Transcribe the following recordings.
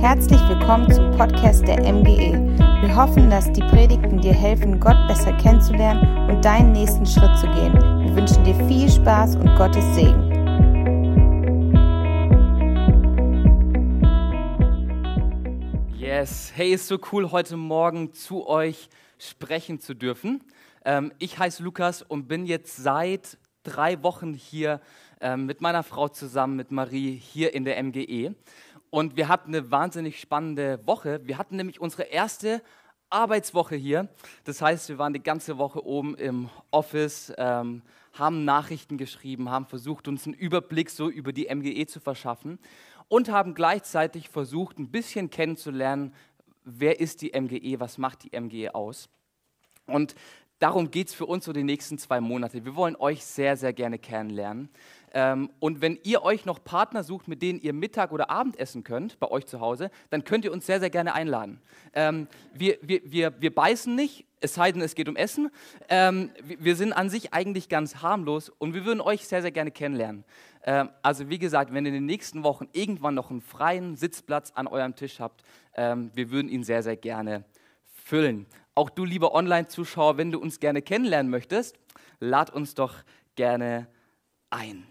Herzlich willkommen zum Podcast der MGE. Wir hoffen, dass die Predigten dir helfen, Gott besser kennenzulernen und deinen nächsten Schritt zu gehen. Wir wünschen dir viel Spaß und Gottes Segen. Yes, hey, ist so cool, heute Morgen zu euch sprechen zu dürfen. Ähm, ich heiße Lukas und bin jetzt seit drei Wochen hier ähm, mit meiner Frau zusammen, mit Marie, hier in der MGE. Und wir hatten eine wahnsinnig spannende Woche. Wir hatten nämlich unsere erste Arbeitswoche hier. Das heißt, wir waren die ganze Woche oben im Office, ähm, haben Nachrichten geschrieben, haben versucht, uns einen Überblick so über die MGE zu verschaffen und haben gleichzeitig versucht, ein bisschen kennenzulernen, wer ist die MGE, was macht die MGE aus. Und darum geht es für uns so die nächsten zwei Monate. Wir wollen euch sehr, sehr gerne kennenlernen. Ähm, und wenn ihr euch noch Partner sucht, mit denen ihr Mittag oder Abend essen könnt, bei euch zu Hause, dann könnt ihr uns sehr, sehr gerne einladen. Ähm, wir, wir, wir, wir beißen nicht, es sei denn, es geht um Essen. Ähm, wir sind an sich eigentlich ganz harmlos und wir würden euch sehr, sehr gerne kennenlernen. Ähm, also wie gesagt, wenn ihr in den nächsten Wochen irgendwann noch einen freien Sitzplatz an eurem Tisch habt, ähm, wir würden ihn sehr, sehr gerne füllen. Auch du, lieber Online-Zuschauer, wenn du uns gerne kennenlernen möchtest, lad uns doch gerne ein.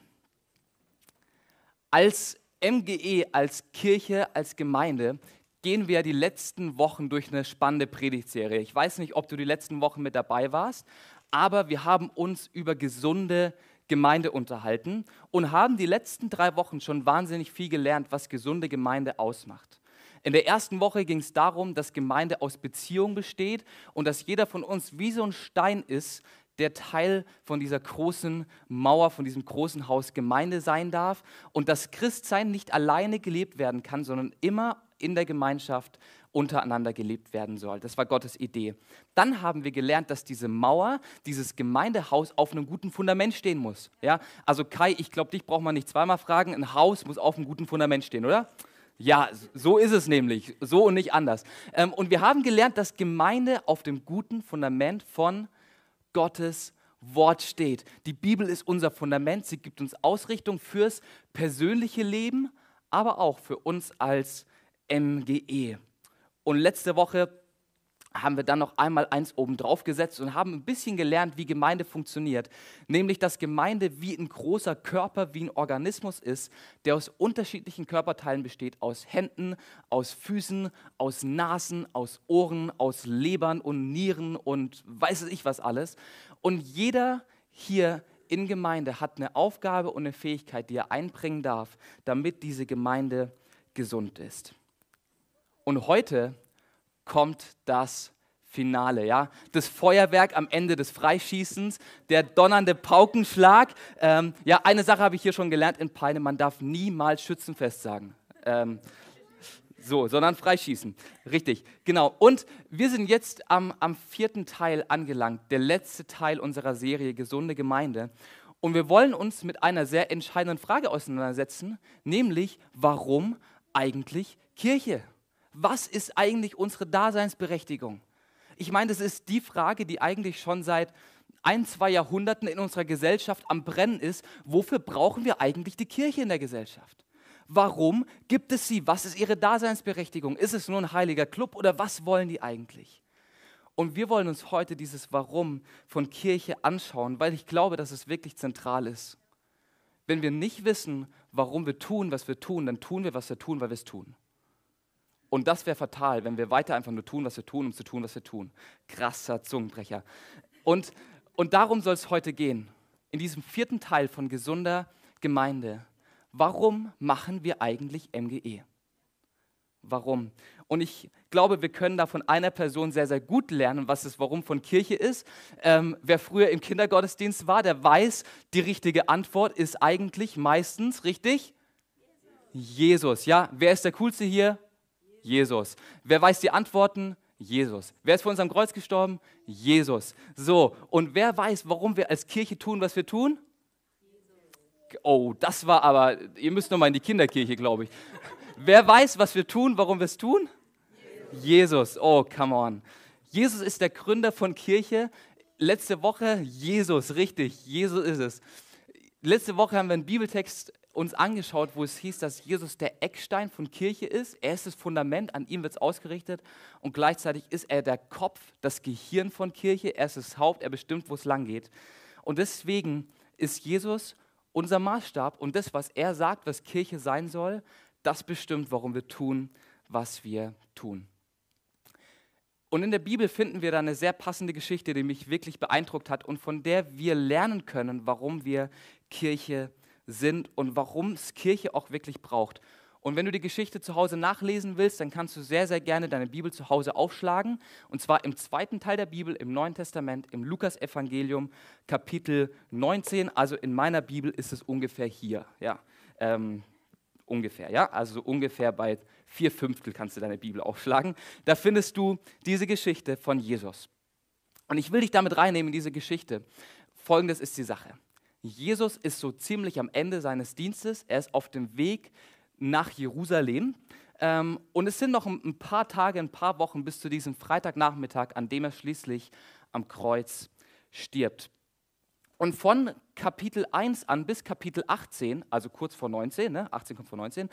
Als MGE, als Kirche, als Gemeinde gehen wir die letzten Wochen durch eine spannende Predigtserie. Ich weiß nicht, ob du die letzten Wochen mit dabei warst, aber wir haben uns über gesunde Gemeinde unterhalten und haben die letzten drei Wochen schon wahnsinnig viel gelernt, was gesunde Gemeinde ausmacht. In der ersten Woche ging es darum, dass Gemeinde aus Beziehung besteht und dass jeder von uns wie so ein Stein ist, der Teil von dieser großen Mauer, von diesem großen Haus Gemeinde sein darf und dass Christsein nicht alleine gelebt werden kann, sondern immer in der Gemeinschaft untereinander gelebt werden soll. Das war Gottes Idee. Dann haben wir gelernt, dass diese Mauer, dieses Gemeindehaus auf einem guten Fundament stehen muss. Ja? Also Kai, ich glaube, dich braucht man nicht zweimal fragen. Ein Haus muss auf einem guten Fundament stehen, oder? Ja, so ist es nämlich, so und nicht anders. Ähm, und wir haben gelernt, dass Gemeinde auf dem guten Fundament von Gottes Wort steht. Die Bibel ist unser Fundament, sie gibt uns Ausrichtung fürs persönliche Leben, aber auch für uns als MGE. Und letzte Woche haben wir dann noch einmal eins oben drauf gesetzt und haben ein bisschen gelernt, wie Gemeinde funktioniert. Nämlich, dass Gemeinde wie ein großer Körper, wie ein Organismus ist, der aus unterschiedlichen Körperteilen besteht. Aus Händen, aus Füßen, aus Nasen, aus Ohren, aus Lebern und Nieren und weiß ich was alles. Und jeder hier in Gemeinde hat eine Aufgabe und eine Fähigkeit, die er einbringen darf, damit diese Gemeinde gesund ist. Und heute kommt das Finale, ja, das Feuerwerk am Ende des Freischießens, der donnernde Paukenschlag. Ähm, ja, eine Sache habe ich hier schon gelernt in Peine: Man darf niemals Schützenfest sagen. Ähm, so, sondern freischießen. Richtig, genau. Und wir sind jetzt am, am vierten Teil angelangt, der letzte Teil unserer Serie Gesunde Gemeinde. Und wir wollen uns mit einer sehr entscheidenden Frage auseinandersetzen, nämlich warum eigentlich Kirche? Was ist eigentlich unsere Daseinsberechtigung? Ich meine, das ist die Frage, die eigentlich schon seit ein, zwei Jahrhunderten in unserer Gesellschaft am Brennen ist. Wofür brauchen wir eigentlich die Kirche in der Gesellschaft? Warum gibt es sie? Was ist ihre Daseinsberechtigung? Ist es nur ein heiliger Club oder was wollen die eigentlich? Und wir wollen uns heute dieses Warum von Kirche anschauen, weil ich glaube, dass es wirklich zentral ist. Wenn wir nicht wissen, warum wir tun, was wir tun, dann tun wir, was wir tun, weil wir es tun. Und das wäre fatal, wenn wir weiter einfach nur tun, was wir tun, um zu tun, was wir tun. Krasser Zungenbrecher. Und, und darum soll es heute gehen, in diesem vierten Teil von gesunder Gemeinde. Warum machen wir eigentlich MGE? Warum? Und ich glaube, wir können da von einer Person sehr, sehr gut lernen, was das Warum von Kirche ist. Ähm, wer früher im Kindergottesdienst war, der weiß, die richtige Antwort ist eigentlich meistens, richtig? Jesus, ja. Wer ist der Coolste hier? Jesus. Wer weiß die Antworten? Jesus. Wer ist vor uns am Kreuz gestorben? Jesus. So, und wer weiß, warum wir als Kirche tun, was wir tun? Oh, das war aber, ihr müsst nochmal in die Kinderkirche, glaube ich. wer weiß, was wir tun, warum wir es tun? Jesus. Oh, come on. Jesus ist der Gründer von Kirche. Letzte Woche Jesus, richtig, Jesus ist es. Letzte Woche haben wir einen Bibeltext uns angeschaut, wo es hieß, dass Jesus der Eckstein von Kirche ist. Er ist das Fundament, an ihm wird es ausgerichtet. Und gleichzeitig ist er der Kopf, das Gehirn von Kirche. Er ist das Haupt, er bestimmt, wo es lang geht. Und deswegen ist Jesus unser Maßstab. Und das, was er sagt, was Kirche sein soll, das bestimmt, warum wir tun, was wir tun. Und in der Bibel finden wir da eine sehr passende Geschichte, die mich wirklich beeindruckt hat und von der wir lernen können, warum wir Kirche sind und warum es Kirche auch wirklich braucht. Und wenn du die Geschichte zu Hause nachlesen willst, dann kannst du sehr, sehr gerne deine Bibel zu Hause aufschlagen. Und zwar im zweiten Teil der Bibel, im Neuen Testament, im Lukas-Evangelium, Kapitel 19. Also in meiner Bibel ist es ungefähr hier. Ja, ähm, ungefähr, ja. Also so ungefähr bei vier Fünftel kannst du deine Bibel aufschlagen. Da findest du diese Geschichte von Jesus. Und ich will dich damit reinnehmen in diese Geschichte. Folgendes ist die Sache. Jesus ist so ziemlich am Ende seines Dienstes. Er ist auf dem Weg nach Jerusalem. Ähm, und es sind noch ein paar Tage, ein paar Wochen bis zu diesem Freitagnachmittag, an dem er schließlich am Kreuz stirbt. Und von Kapitel 1 an bis Kapitel 18, also kurz vor 19, ne, 18 kommt vor 19,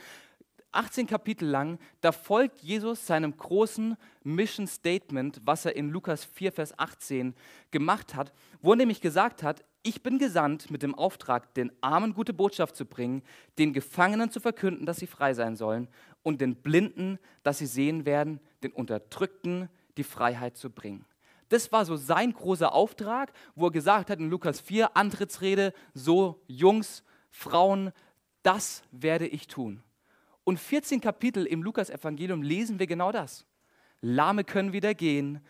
18 Kapitel lang, da folgt Jesus seinem großen Mission Statement, was er in Lukas 4, Vers 18 gemacht hat, wo er nämlich gesagt hat, ich bin gesandt mit dem Auftrag, den Armen gute Botschaft zu bringen, den Gefangenen zu verkünden, dass sie frei sein sollen und den Blinden, dass sie sehen werden, den Unterdrückten die Freiheit zu bringen. Das war so sein großer Auftrag, wo er gesagt hat in Lukas 4, Antrittsrede, so Jungs, Frauen, das werde ich tun. Und 14 Kapitel im Lukas-Evangelium lesen wir genau das. Lahme können wieder gehen,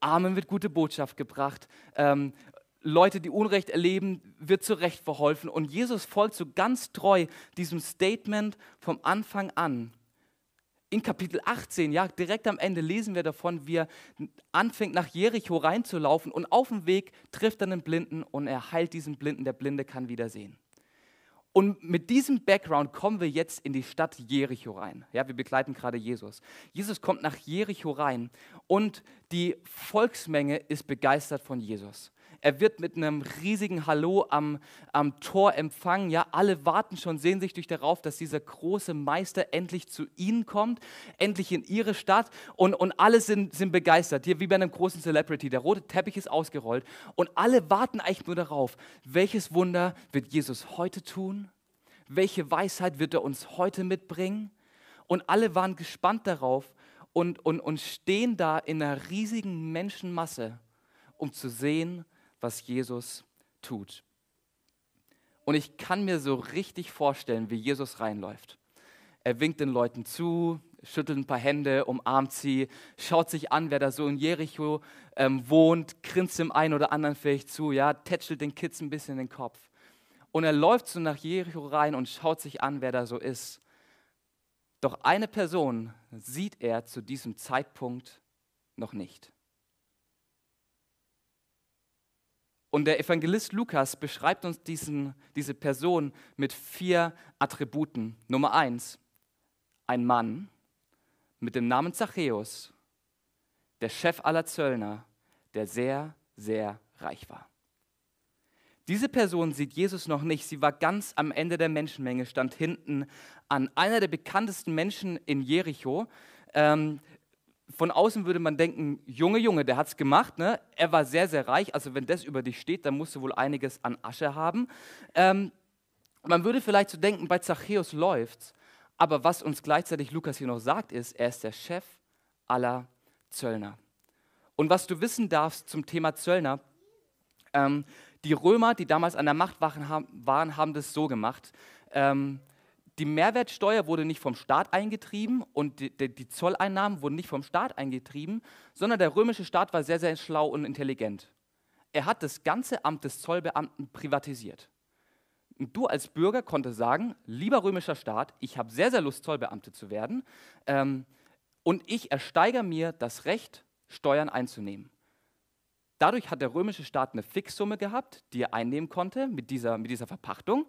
Armen wird gute Botschaft gebracht, ähm, Leute, die Unrecht erleben, wird zurecht verholfen. Und Jesus folgt so ganz treu diesem Statement vom Anfang an. In Kapitel 18, ja, direkt am Ende lesen wir davon, wie er anfängt nach Jericho reinzulaufen und auf dem Weg trifft er einen Blinden und er heilt diesen Blinden, der Blinde kann wieder sehen. Und mit diesem Background kommen wir jetzt in die Stadt Jericho rein. Ja, wir begleiten gerade Jesus. Jesus kommt nach Jericho rein und die Volksmenge ist begeistert von Jesus. Er wird mit einem riesigen Hallo am, am Tor empfangen. Ja, alle warten schon sehnsüchtig darauf, dass dieser große Meister endlich zu ihnen kommt, endlich in ihre Stadt. Und, und alle sind, sind begeistert. Hier wie bei einem großen Celebrity. Der rote Teppich ist ausgerollt. Und alle warten eigentlich nur darauf, welches Wunder wird Jesus heute tun? Welche Weisheit wird er uns heute mitbringen? Und alle waren gespannt darauf und, und, und stehen da in einer riesigen Menschenmasse, um zu sehen, was Jesus tut. Und ich kann mir so richtig vorstellen, wie Jesus reinläuft. Er winkt den Leuten zu, schüttelt ein paar Hände, umarmt sie, schaut sich an, wer da so in Jericho ähm, wohnt, grinst dem einen oder anderen vielleicht zu, ja, tätschelt den Kids ein bisschen in den Kopf. Und er läuft so nach Jericho rein und schaut sich an, wer da so ist. Doch eine Person sieht er zu diesem Zeitpunkt noch nicht. Und der Evangelist Lukas beschreibt uns diesen, diese Person mit vier Attributen. Nummer eins, ein Mann mit dem Namen Zachäus, der Chef aller Zöllner, der sehr, sehr reich war. Diese Person sieht Jesus noch nicht. Sie war ganz am Ende der Menschenmenge, stand hinten an. Einer der bekanntesten Menschen in Jericho. Ähm, von außen würde man denken, Junge, Junge, der hat es gemacht. Ne? Er war sehr, sehr reich. Also wenn das über dich steht, dann musst du wohl einiges an Asche haben. Ähm, man würde vielleicht so denken, bei Zachäus läuft's. Aber was uns gleichzeitig Lukas hier noch sagt, ist, er ist der Chef aller Zöllner. Und was du wissen darfst zum Thema Zöllner, ähm, die Römer, die damals an der Macht waren, haben das so gemacht. Ähm, die Mehrwertsteuer wurde nicht vom Staat eingetrieben und die, die, Zolleinnahmen wurden nicht vom Staat eingetrieben, sondern der römische Staat war sehr, sehr schlau und intelligent. Er hat das ganze Amt des Zollbeamten privatisiert. Und du als Bürger konntest sagen, lieber römischer Staat, ich habe sehr, sehr Lust, Zollbeamte zu werden ähm, und ich ersteigere mir das Recht, Steuern einzunehmen. Dadurch hat der römische Staat eine Fixsumme gehabt, die er einnehmen konnte mit dieser, mit dieser Verpachtung.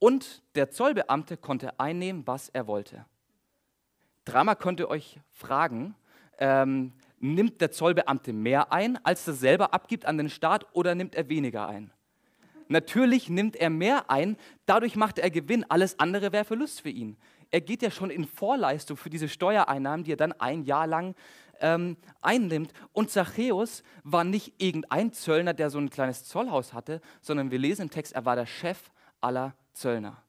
Und der Zollbeamte konnte einnehmen, was er wollte. Dreimal könnt euch fragen, ähm, nimmt der Zollbeamte mehr ein, als er selber abgibt an den Staat, oder nimmt er weniger ein? Natürlich nimmt er mehr ein, dadurch macht er Gewinn, alles andere wäre Verlust für ihn. Er geht ja schon in Vorleistung für diese Steuereinnahmen, die er dann ein Jahr lang ähm, einnimmt. Und Zachäus war nicht irgendein Zöllner, der so ein kleines Zollhaus hatte, sondern wir lesen im Text, er war der Chef aller Zöllner.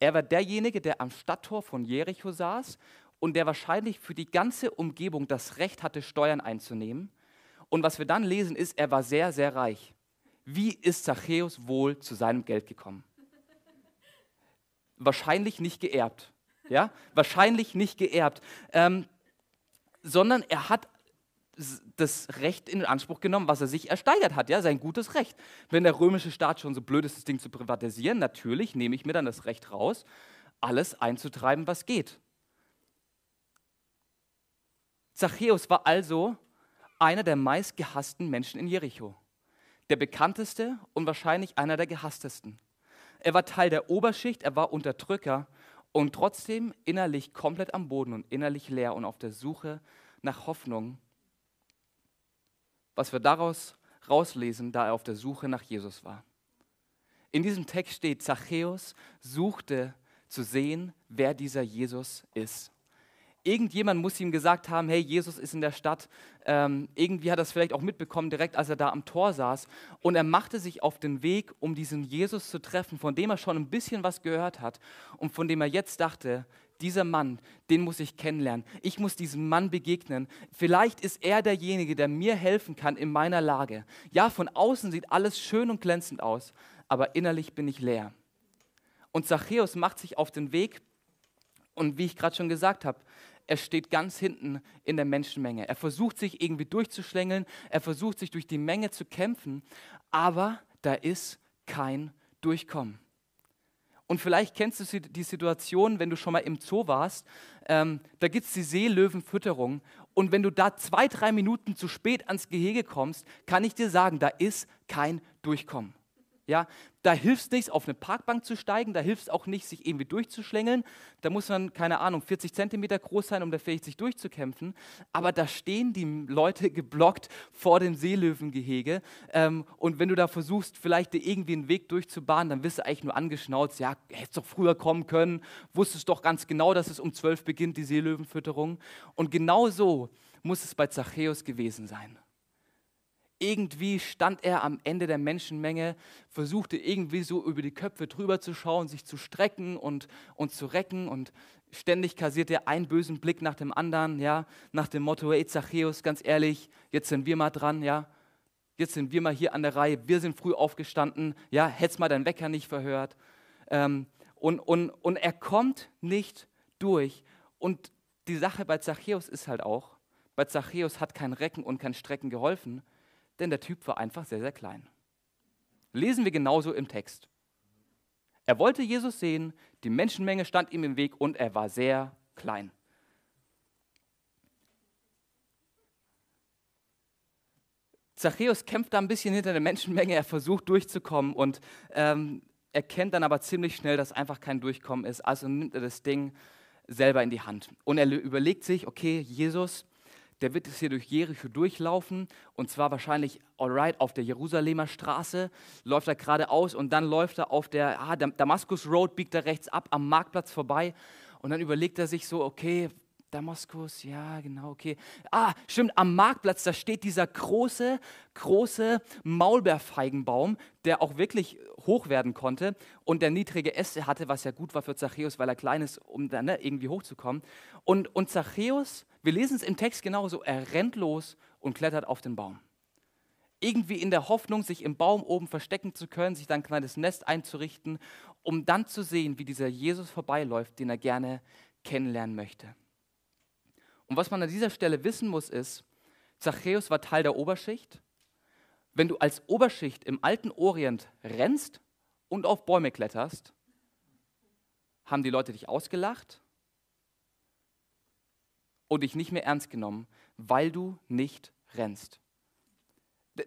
Er war derjenige, der am Stadttor von Jericho saß und der wahrscheinlich für die ganze Umgebung das Recht hatte, Steuern einzunehmen. Und was wir dann lesen, ist, er war sehr, sehr reich. Wie ist Zachäus wohl zu seinem Geld gekommen? Wahrscheinlich nicht geerbt. Ja? Wahrscheinlich nicht geerbt. Ähm, sondern er hat das Recht in Anspruch genommen, was er sich ersteigert hat, ja, sein gutes Recht. Wenn der römische Staat schon so blöd ist, das Ding zu privatisieren, natürlich nehme ich mir dann das Recht raus, alles einzutreiben, was geht. Zachäus war also einer der meistgehassten Menschen in Jericho. Der bekannteste und wahrscheinlich einer der gehasstesten. Er war Teil der Oberschicht, er war Unterdrücker und trotzdem innerlich komplett am Boden und innerlich leer und auf der Suche nach Hoffnung. Was wir daraus rauslesen, da er auf der Suche nach Jesus war. In diesem Text steht, Zachäus suchte zu sehen, wer dieser Jesus ist. Irgendjemand muss ihm gesagt haben, hey, Jesus ist in der Stadt. Ähm, irgendwie hat er es vielleicht auch mitbekommen, direkt als er da am Tor saß. Und er machte sich auf den Weg, um diesen Jesus zu treffen, von dem er schon ein bisschen was gehört hat und von dem er jetzt dachte, dieser Mann, den muss ich kennenlernen. Ich muss diesem Mann begegnen. Vielleicht ist er derjenige, der mir helfen kann in meiner Lage. Ja, von außen sieht alles schön und glänzend aus, aber innerlich bin ich leer. Und Zachäus macht sich auf den Weg und wie ich gerade schon gesagt habe, er steht ganz hinten in der Menschenmenge. Er versucht sich irgendwie durchzuschlängeln, er versucht sich durch die Menge zu kämpfen, aber da ist kein Durchkommen. Und vielleicht kennst du die Situation, wenn du schon mal im Zoo warst, ähm, da gibt es die Seelöwenfütterung. Und wenn du da zwei, drei Minuten zu spät ans Gehege kommst, kann ich dir sagen, da ist kein Durchkommen. Ja, da hilft es nichts, auf eine Parkbank zu steigen, da hilft es auch nicht, sich irgendwie durchzuschlängeln. Da muss man, keine Ahnung, 40 Zentimeter groß sein, um da fähig sich durchzukämpfen. Aber da stehen die Leute geblockt vor dem Seelöwengehege. Ähm, und wenn du da versuchst, vielleicht dir irgendwie einen Weg durchzubahnen, dann wirst du eigentlich nur angeschnauzt. Ja, hättest doch früher kommen können, wusstest doch ganz genau, dass es um 12 beginnt, die Seelöwenfütterung. Und genau so muss es bei Zachäus gewesen sein irgendwie stand er am Ende der Menschenmenge, versuchte irgendwie so über die Köpfe drüber zu schauen, sich zu strecken und, und zu recken und ständig kassierte er einen bösen Blick nach dem anderen, ja, nach dem Motto, hey Zachäus, ganz ehrlich, jetzt sind wir mal dran, ja, jetzt sind wir mal hier an der Reihe, wir sind früh aufgestanden, ja, hättest mal deinen Wecker nicht verhört. Ähm, und, und, und er kommt nicht durch. Und die Sache bei Zachäus ist halt auch, bei Zachäus hat kein Recken und kein Strecken geholfen, denn der Typ war einfach sehr, sehr klein. Lesen wir genauso im Text. Er wollte Jesus sehen, die Menschenmenge stand ihm im Weg und er war sehr klein. Zachäus kämpft da ein bisschen hinter der Menschenmenge, er versucht durchzukommen und ähm, erkennt dann aber ziemlich schnell, dass einfach kein Durchkommen ist. Also nimmt er das Ding selber in die Hand. Und er überlegt sich, okay, Jesus, der wird jetzt hier durch Jericho durchlaufen und zwar wahrscheinlich alright auf der Jerusalemer Straße, läuft er geradeaus und dann läuft er auf der ah, Damaskus Road, biegt er rechts ab am Marktplatz vorbei und dann überlegt er sich so, okay, Damaskus, ja, genau, okay. Ah, stimmt, am Marktplatz, da steht dieser große, große Maulbeerfeigenbaum, der auch wirklich hoch werden konnte und der niedrige Äste hatte, was ja gut war für Zachäus, weil er klein ist, um dann ne, irgendwie hochzukommen. Und, und Zachäus wir lesen es im Text genauso. Er rennt los und klettert auf den Baum. Irgendwie in der Hoffnung, sich im Baum oben verstecken zu können, sich dann ein kleines Nest einzurichten, um dann zu sehen, wie dieser Jesus vorbeiläuft, den er gerne kennenlernen möchte. Und was man an dieser Stelle wissen muss, ist, Zachäus war Teil der Oberschicht. Wenn du als Oberschicht im alten Orient rennst und auf Bäume kletterst, haben die Leute dich ausgelacht und dich nicht mehr ernst genommen, weil du nicht rennst.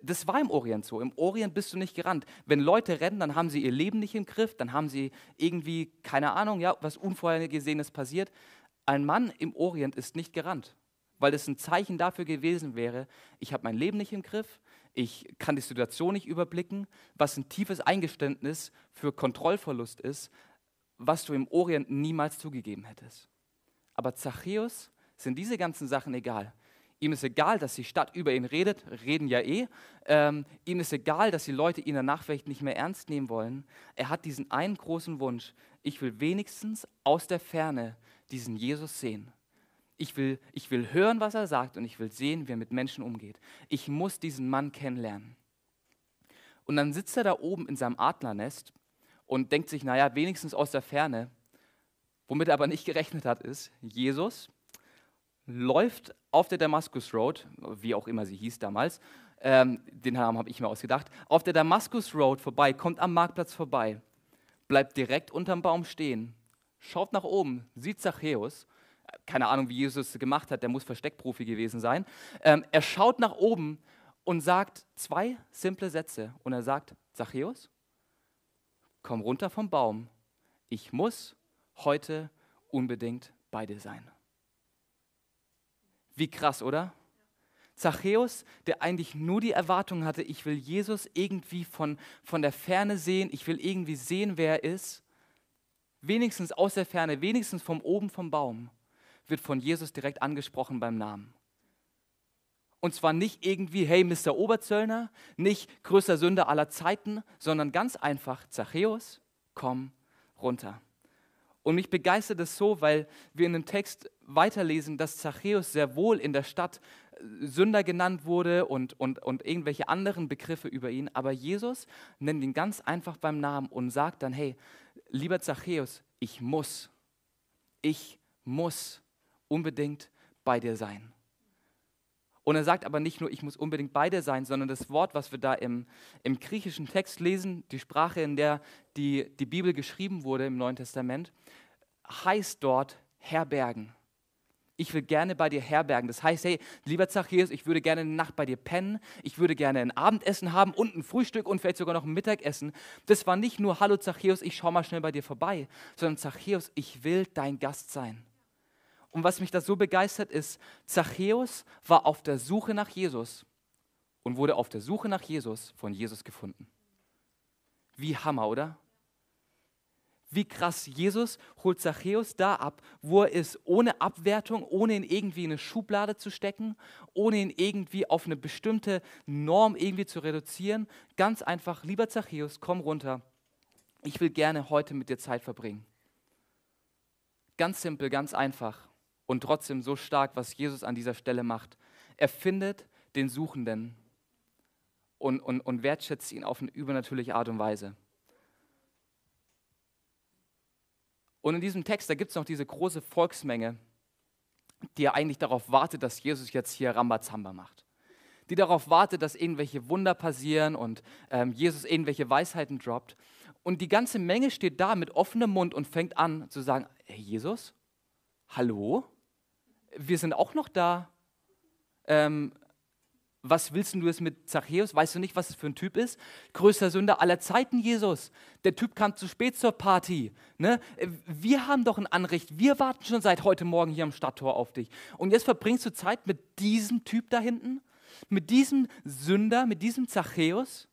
Das war im Orient so. Im Orient bist du nicht gerannt. Wenn Leute rennen, dann haben sie ihr Leben nicht im Griff, dann haben sie irgendwie, keine Ahnung, ja, was Unvorhergesehenes passiert. Ein Mann im Orient ist nicht gerannt, weil das ein Zeichen dafür gewesen wäre, ich habe mein Leben nicht im Griff, ich kann die Situation nicht überblicken, was ein tiefes Eingeständnis für Kontrollverlust ist, was du im Orient niemals zugegeben hättest. Aber Zachäus sind diese ganzen Sachen egal. Ihm ist egal, dass die Stadt über ihn redet, reden ja eh. Ähm, ihm ist egal, dass die Leute ihn danach vielleicht nicht mehr ernst nehmen wollen. Er hat diesen einen großen Wunsch. Ich will wenigstens aus der Ferne diesen Jesus sehen. Ich will, ich will hören, was er sagt und ich will sehen, wie er mit Menschen umgeht. Ich muss diesen Mann kennenlernen. Und dann sitzt er da oben in seinem Adlernest und denkt sich, naja, wenigstens aus der Ferne. Womit er aber nicht gerechnet hat, ist, Jesus läuft auf der Damaskus Road, wie auch immer sie hieß damals, ähm, den Namen habe ich mir ausgedacht, auf der Damaskus Road vorbei, kommt am Marktplatz vorbei, bleibt direkt unterm Baum stehen, schaut nach oben, sieht Zachäus keine Ahnung, wie Jesus es gemacht hat, der muss Versteckprofi gewesen sein. Ähm, er schaut nach oben und sagt zwei simple Sätze. Und er sagt, Zachäus, komm runter vom Baum. Ich muss heute unbedingt bei dir sein. Wie krass, oder? Zachäus, der eigentlich nur die Erwartung hatte, ich will Jesus irgendwie von, von der Ferne sehen, ich will irgendwie sehen, wer er ist, wenigstens aus der Ferne, wenigstens vom oben vom Baum wird von Jesus direkt angesprochen beim Namen. Und zwar nicht irgendwie, hey, Mr. Oberzöllner, nicht größter Sünder aller Zeiten, sondern ganz einfach, Zachäus, komm runter. Und mich begeistert es so, weil wir in dem Text weiterlesen, dass Zachäus sehr wohl in der Stadt äh, Sünder genannt wurde und, und, und irgendwelche anderen Begriffe über ihn. Aber Jesus nennt ihn ganz einfach beim Namen und sagt dann, hey, lieber Zachäus, ich muss, ich muss unbedingt bei dir sein. Und er sagt aber nicht nur, ich muss unbedingt bei dir sein, sondern das Wort, was wir da im, im griechischen Text lesen, die Sprache, in der die, die Bibel geschrieben wurde im Neuen Testament, heißt dort herbergen. Ich will gerne bei dir herbergen. Das heißt, hey, lieber Zachäus, ich würde gerne eine Nacht bei dir pennen, ich würde gerne ein Abendessen haben und ein Frühstück und vielleicht sogar noch ein Mittagessen. Das war nicht nur, hallo Zachäus, ich schau mal schnell bei dir vorbei, sondern Zachäus, ich will dein Gast sein. Und was mich da so begeistert ist, Zachäus war auf der Suche nach Jesus und wurde auf der Suche nach Jesus von Jesus gefunden. Wie Hammer, oder? Wie krass, Jesus holt Zachäus da ab, wo er ist, ohne Abwertung, ohne ihn irgendwie in eine Schublade zu stecken, ohne ihn irgendwie auf eine bestimmte Norm irgendwie zu reduzieren. Ganz einfach, lieber Zachäus, komm runter. Ich will gerne heute mit dir Zeit verbringen. Ganz simpel, ganz einfach und trotzdem so stark, was Jesus an dieser Stelle macht. Er findet den Suchenden und, und, und wertschätzt ihn auf eine übernatürliche Art und Weise. Und in diesem Text, da gibt es noch diese große Volksmenge, die ja eigentlich darauf wartet, dass Jesus jetzt hier Rambazamba macht. Die darauf wartet, dass irgendwelche Wunder passieren und ähm, Jesus irgendwelche Weisheiten droppt. Und die ganze Menge steht da mit offenem Mund und fängt an zu sagen, hey Jesus, hallo? wir sind auch noch da. Ähm, was willst du jetzt mit Zachäus? Weißt du nicht, was es für ein Typ ist? Größter Sünder aller Zeiten, Jesus. Der Typ kam zu spät zur Party. Ne? Wir haben doch ein Anrecht. Wir warten schon seit heute Morgen hier am Stadttor auf dich. Und jetzt verbringst du Zeit mit diesem Typ da hinten? Mit diesem Sünder, mit diesem Zachäus?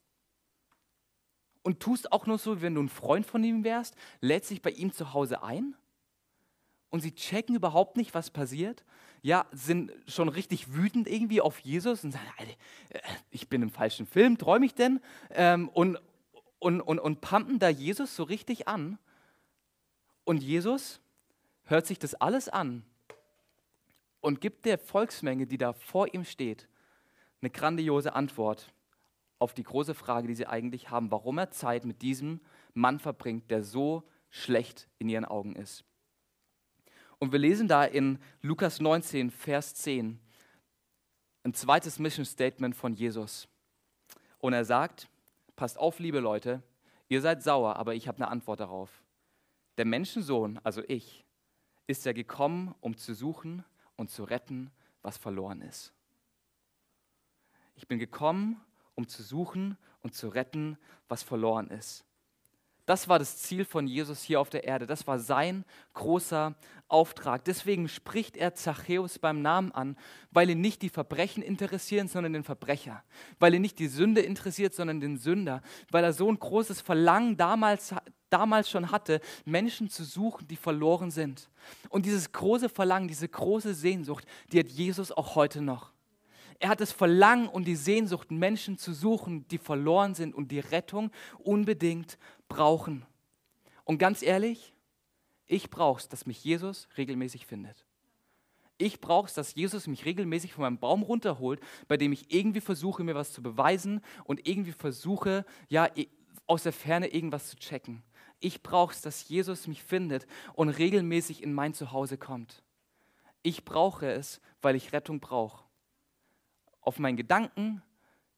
Und tust auch nur so, wie wenn du ein Freund von ihm wärst? Lädst dich bei ihm zu Hause ein? und sie checken überhaupt nicht, was passiert. Ja, sind schon richtig wütend irgendwie auf Jesus und sagen, äh, ich bin im falschen Film, träume ich denn? Ähm, und, und, und, und pumpen da Jesus so richtig an. Und Jesus hört sich das alles an und gibt der Volksmenge, die da vor ihm steht, eine grandiose Antwort auf die große Frage, die sie eigentlich haben, warum er Zeit mit diesem Mann verbringt, der so schlecht in ihren Augen ist. Und wir lesen da in Lukas 19, Vers 10 ein zweites Mission Statement von Jesus. Und er sagt, passt auf, liebe Leute, ihr seid sauer, aber ich habe eine Antwort darauf. Der Menschensohn, also ich, ist ja gekommen, um zu suchen und zu retten, was verloren ist. Ich bin gekommen, um zu suchen und zu retten, was verloren ist. Das war das Ziel von Jesus hier auf der Erde. Das war sein großer Auftrag. Deswegen spricht er Zachäus beim Namen an, weil ihn nicht die Verbrechen interessieren, sondern den Verbrecher. Weil ihn nicht die Sünde interessiert, sondern den Sünder. Weil er so ein großes Verlangen damals, damals schon hatte, Menschen zu suchen, die verloren sind. Und dieses große Verlangen, diese große Sehnsucht, die hat Jesus auch heute noch. Er hat das Verlangen und die Sehnsucht, Menschen zu suchen, die verloren sind und die Rettung unbedingt brauchen. Und ganz ehrlich, ich brauche es, dass mich Jesus regelmäßig findet. Ich brauche es, dass Jesus mich regelmäßig von meinem Baum runterholt, bei dem ich irgendwie versuche, mir was zu beweisen und irgendwie versuche, ja, aus der Ferne irgendwas zu checken. Ich brauche es, dass Jesus mich findet und regelmäßig in mein Zuhause kommt. Ich brauche es, weil ich Rettung brauche auf meinen Gedanken,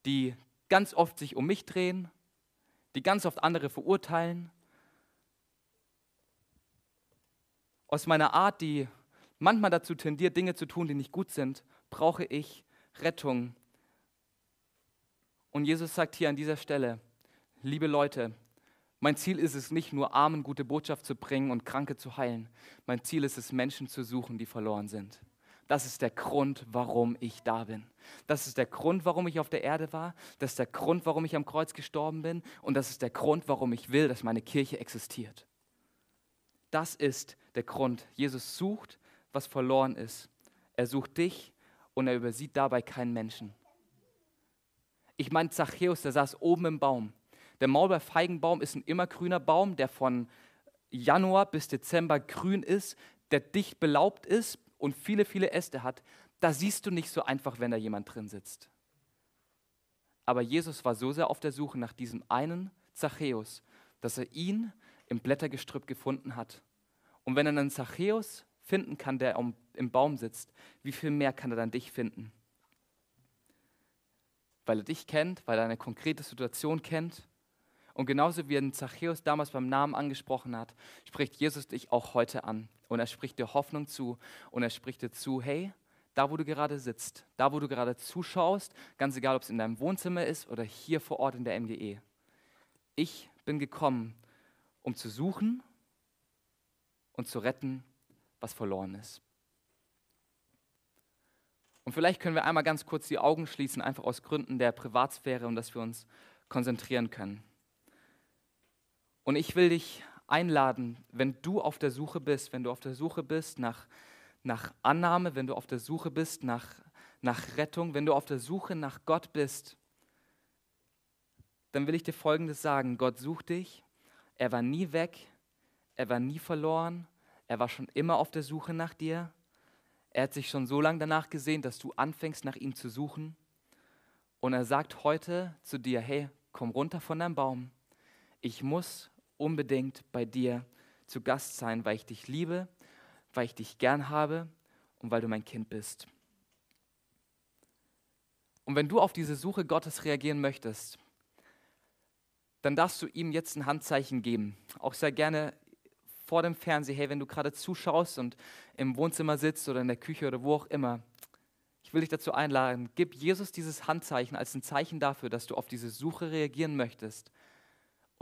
die ganz oft sich um mich drehen, die ganz oft andere verurteilen, aus meiner Art, die manchmal dazu tendiert, Dinge zu tun, die nicht gut sind, brauche ich Rettung. Und Jesus sagt hier an dieser Stelle, liebe Leute, mein Ziel ist es nicht nur Armen gute Botschaft zu bringen und Kranke zu heilen. Mein Ziel ist es, Menschen zu suchen, die verloren sind. Das ist der Grund, warum ich da bin. Das ist der Grund, warum ich auf der Erde war. Das ist der Grund, warum ich am Kreuz gestorben bin. Und das ist der Grund, warum ich will, dass meine Kirche existiert. Das ist der Grund. Jesus sucht, was verloren ist. Er sucht dich und er übersieht dabei keinen Menschen. Ich meine, Zachäus, der saß oben im Baum. Der Maulbeerfeigenbaum ist ein immergrüner Baum, der von Januar bis Dezember grün ist, der dicht belaubt ist und viele, viele Äste hat, da siehst du nicht so einfach, wenn da jemand drin sitzt. Aber Jesus war so sehr auf der Suche nach diesem einen Zachäus, dass er ihn im Blättergestrüpp gefunden hat. Und wenn er einen Zachäus finden kann, der im Baum sitzt, wie viel mehr kann er dann dich finden? Weil er dich kennt, weil er eine konkrete Situation kennt. Und genauso wie den Zachäus damals beim Namen angesprochen hat, spricht Jesus dich auch heute an. Und er spricht dir Hoffnung zu und er spricht dir zu, hey, da wo du gerade sitzt, da wo du gerade zuschaust, ganz egal, ob es in deinem Wohnzimmer ist oder hier vor Ort in der MGE. Ich bin gekommen, um zu suchen und zu retten, was verloren ist. Und vielleicht können wir einmal ganz kurz die Augen schließen, einfach aus Gründen der Privatsphäre und dass wir uns konzentrieren können. Und ich will dich einladen, wenn du auf der Suche bist, wenn du auf der Suche bist nach, nach Annahme, wenn du auf der Suche bist nach, nach Rettung, wenn du auf der Suche nach Gott bist, dann will ich dir Folgendes sagen. Gott sucht dich. Er war nie weg. Er war nie verloren. Er war schon immer auf der Suche nach dir. Er hat sich schon so lange danach gesehen, dass du anfängst, nach ihm zu suchen. Und er sagt heute zu dir, hey, komm runter von deinem Baum. Ich muss unbedingt bei dir zu Gast sein, weil ich dich liebe, weil ich dich gern habe und weil du mein Kind bist. Und wenn du auf diese Suche Gottes reagieren möchtest, dann darfst du ihm jetzt ein Handzeichen geben. Auch sehr gerne vor dem Fernseher, hey, wenn du gerade zuschaust und im Wohnzimmer sitzt oder in der Küche oder wo auch immer. Ich will dich dazu einladen, gib Jesus dieses Handzeichen als ein Zeichen dafür, dass du auf diese Suche reagieren möchtest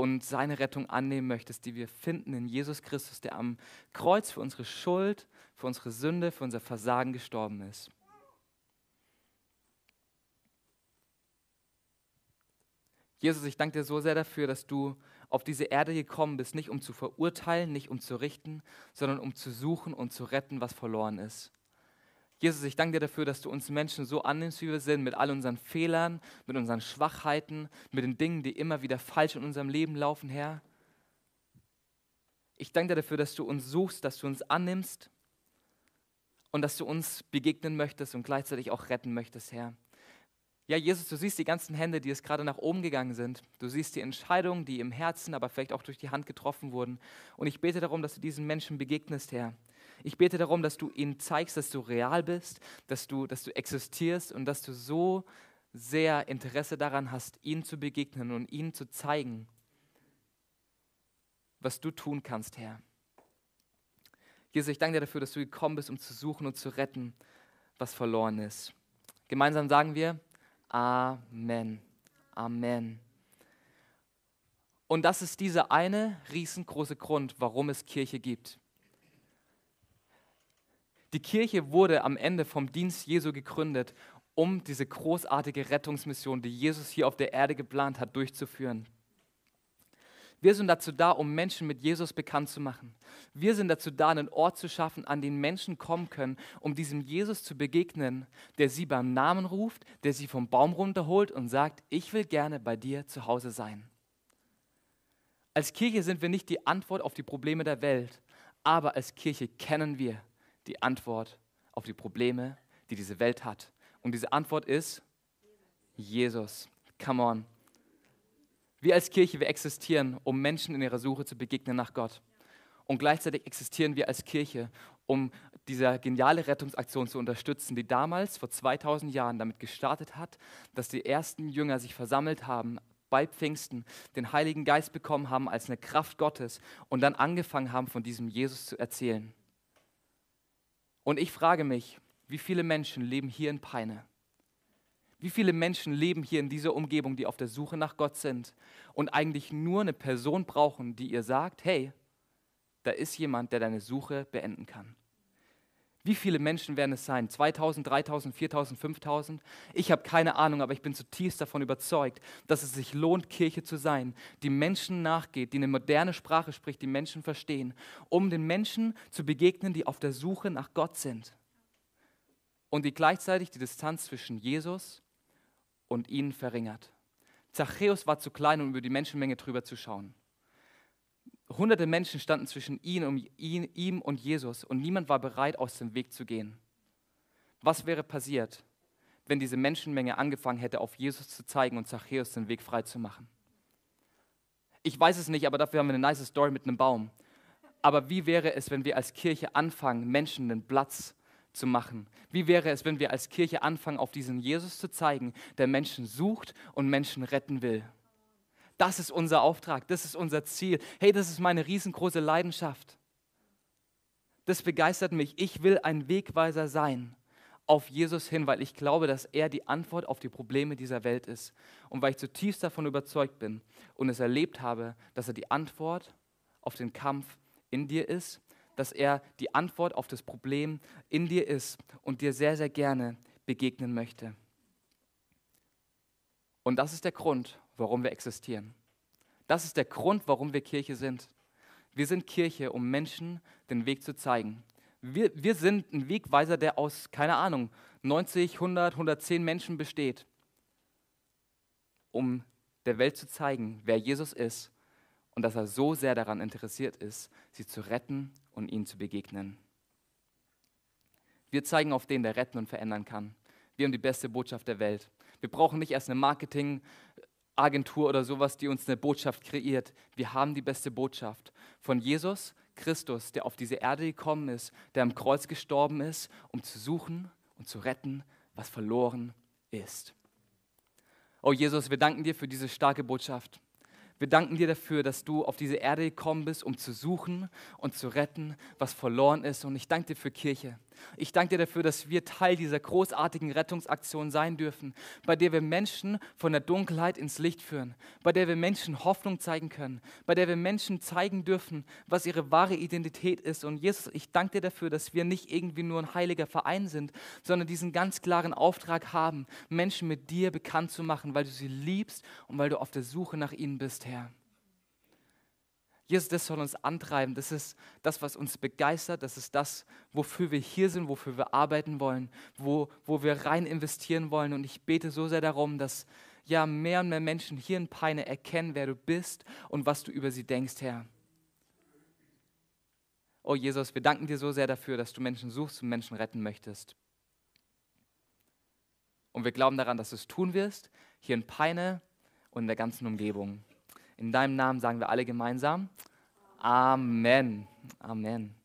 und seine Rettung annehmen möchtest, die wir finden in Jesus Christus, der am Kreuz für unsere Schuld, für unsere Sünde, für unser Versagen gestorben ist. Jesus, ich danke dir so sehr dafür, dass du auf diese Erde gekommen bist, nicht um zu verurteilen, nicht um zu richten, sondern um zu suchen und zu retten, was verloren ist. Jesus, ich danke dir dafür, dass du uns Menschen so annimmst, wie wir sind, mit all unseren Fehlern, mit unseren Schwachheiten, mit den Dingen, die immer wieder falsch in unserem Leben laufen, Herr. Ich danke dir dafür, dass du uns suchst, dass du uns annimmst und dass du uns begegnen möchtest und gleichzeitig auch retten möchtest, Herr. Ja, Jesus, du siehst die ganzen Hände, die es gerade nach oben gegangen sind. Du siehst die Entscheidungen, die im Herzen, aber vielleicht auch durch die Hand getroffen wurden. Und ich bete darum, dass du diesen Menschen begegnest, Herr. Ich bete darum, dass du ihnen zeigst, dass du real bist, dass du, dass du existierst und dass du so sehr Interesse daran hast, ihnen zu begegnen und ihnen zu zeigen, was du tun kannst, Herr. Jesus, ich danke dir dafür, dass du gekommen bist, um zu suchen und zu retten, was verloren ist. Gemeinsam sagen wir Amen. Amen. Und das ist dieser eine riesengroße Grund, warum es Kirche gibt. Die Kirche wurde am Ende vom Dienst Jesu gegründet, um diese großartige Rettungsmission, die Jesus hier auf der Erde geplant hat, durchzuführen. Wir sind dazu da, um Menschen mit Jesus bekannt zu machen. Wir sind dazu da, einen Ort zu schaffen, an den Menschen kommen können, um diesem Jesus zu begegnen, der sie beim Namen ruft, der sie vom Baum runterholt und sagt, ich will gerne bei dir zu Hause sein. Als Kirche sind wir nicht die Antwort auf die Probleme der Welt, aber als Kirche kennen wir die Antwort auf die Probleme, die diese Welt hat. Und diese Antwort ist Jesus. Come on. Wir als Kirche, wir existieren, um Menschen in ihrer Suche zu begegnen nach Gott. Und gleichzeitig existieren wir als Kirche, um diese geniale Rettungsaktion zu unterstützen, die damals vor 2000 Jahren damit gestartet hat, dass die ersten Jünger sich versammelt haben bei Pfingsten, den Heiligen Geist bekommen haben als eine Kraft Gottes und dann angefangen haben, von diesem Jesus zu erzählen. Und ich frage mich, wie viele Menschen leben hier in Peine? Wie viele Menschen leben hier in dieser Umgebung, die auf der Suche nach Gott sind und eigentlich nur eine Person brauchen, die ihr sagt, hey, da ist jemand, der deine Suche beenden kann. Wie viele Menschen werden es sein? 2000, 3000, 4000, 5000? Ich habe keine Ahnung, aber ich bin zutiefst davon überzeugt, dass es sich lohnt, Kirche zu sein, die Menschen nachgeht, die eine moderne Sprache spricht, die Menschen verstehen, um den Menschen zu begegnen, die auf der Suche nach Gott sind. Und die gleichzeitig die Distanz zwischen Jesus und ihn verringert. Zachäus war zu klein, um über die Menschenmenge drüber zu schauen. Hunderte Menschen standen zwischen ihn und ihn, ihm und Jesus und niemand war bereit, aus dem Weg zu gehen. Was wäre passiert, wenn diese Menschenmenge angefangen hätte, auf Jesus zu zeigen und Zachäus den Weg frei zu machen? Ich weiß es nicht, aber dafür haben wir eine nice Story mit einem Baum. Aber wie wäre es, wenn wir als Kirche anfangen, Menschen den Platz zu zu machen? Wie wäre es, wenn wir als Kirche anfangen, auf diesen Jesus zu zeigen, der Menschen sucht und Menschen retten will? Das ist unser Auftrag, das ist unser Ziel. Hey, das ist meine riesengroße Leidenschaft. Das begeistert mich. Ich will ein Wegweiser sein auf Jesus hin, weil ich glaube, dass er die Antwort auf die Probleme dieser Welt ist. Und weil ich zutiefst davon überzeugt bin und es erlebt habe, dass er die Antwort auf den Kampf in dir ist dass er die Antwort auf das Problem in dir ist und dir sehr, sehr gerne begegnen möchte. Und das ist der Grund, warum wir existieren. Das ist der Grund, warum wir Kirche sind. Wir sind Kirche, um Menschen den Weg zu zeigen. Wir, wir sind ein Wegweiser, der aus, keine Ahnung, 90, 100, 110 Menschen besteht, um der Welt zu zeigen, wer Jesus ist und dass er so sehr daran interessiert ist, sie zu retten und ihnen zu begegnen. Wir zeigen auf den, der retten und verändern kann. Wir haben die beste Botschaft der Welt. Wir brauchen nicht erst eine Marketingagentur oder sowas, die uns eine Botschaft kreiert. Wir haben die beste Botschaft von Jesus Christus, der auf diese Erde gekommen ist, der am Kreuz gestorben ist, um zu suchen und zu retten, was verloren ist. Oh Jesus, wir danken dir für diese starke Botschaft. Wir danken dir dafür, dass du auf diese Erde gekommen bist, um zu suchen und zu retten, was verloren ist. Und ich danke dir für Kirche. Ich danke dir dafür, dass wir Teil dieser großartigen Rettungsaktion sein dürfen, bei der wir Menschen von der Dunkelheit ins Licht führen, bei der wir Menschen Hoffnung zeigen können, bei der wir Menschen zeigen dürfen, was ihre wahre Identität ist. Und Jesus, ich danke dir dafür, dass wir nicht irgendwie nur ein heiliger Verein sind, sondern diesen ganz klaren Auftrag haben, Menschen mit dir bekannt zu machen, weil du sie liebst und weil du auf der Suche nach ihnen bist, Herr. Jesus, das soll uns antreiben. Das ist das, was uns begeistert. Das ist das, wofür wir hier sind, wofür wir arbeiten wollen, wo, wo wir rein investieren wollen. Und ich bete so sehr darum, dass ja mehr und mehr Menschen hier in Peine erkennen, wer du bist und was du über sie denkst, Herr. Oh Jesus, wir danken dir so sehr dafür, dass du Menschen suchst und Menschen retten möchtest. Und wir glauben daran, dass du es tun wirst, hier in Peine und in der ganzen Umgebung. In deinem Namen sagen wir alle gemeinsam Amen. Amen.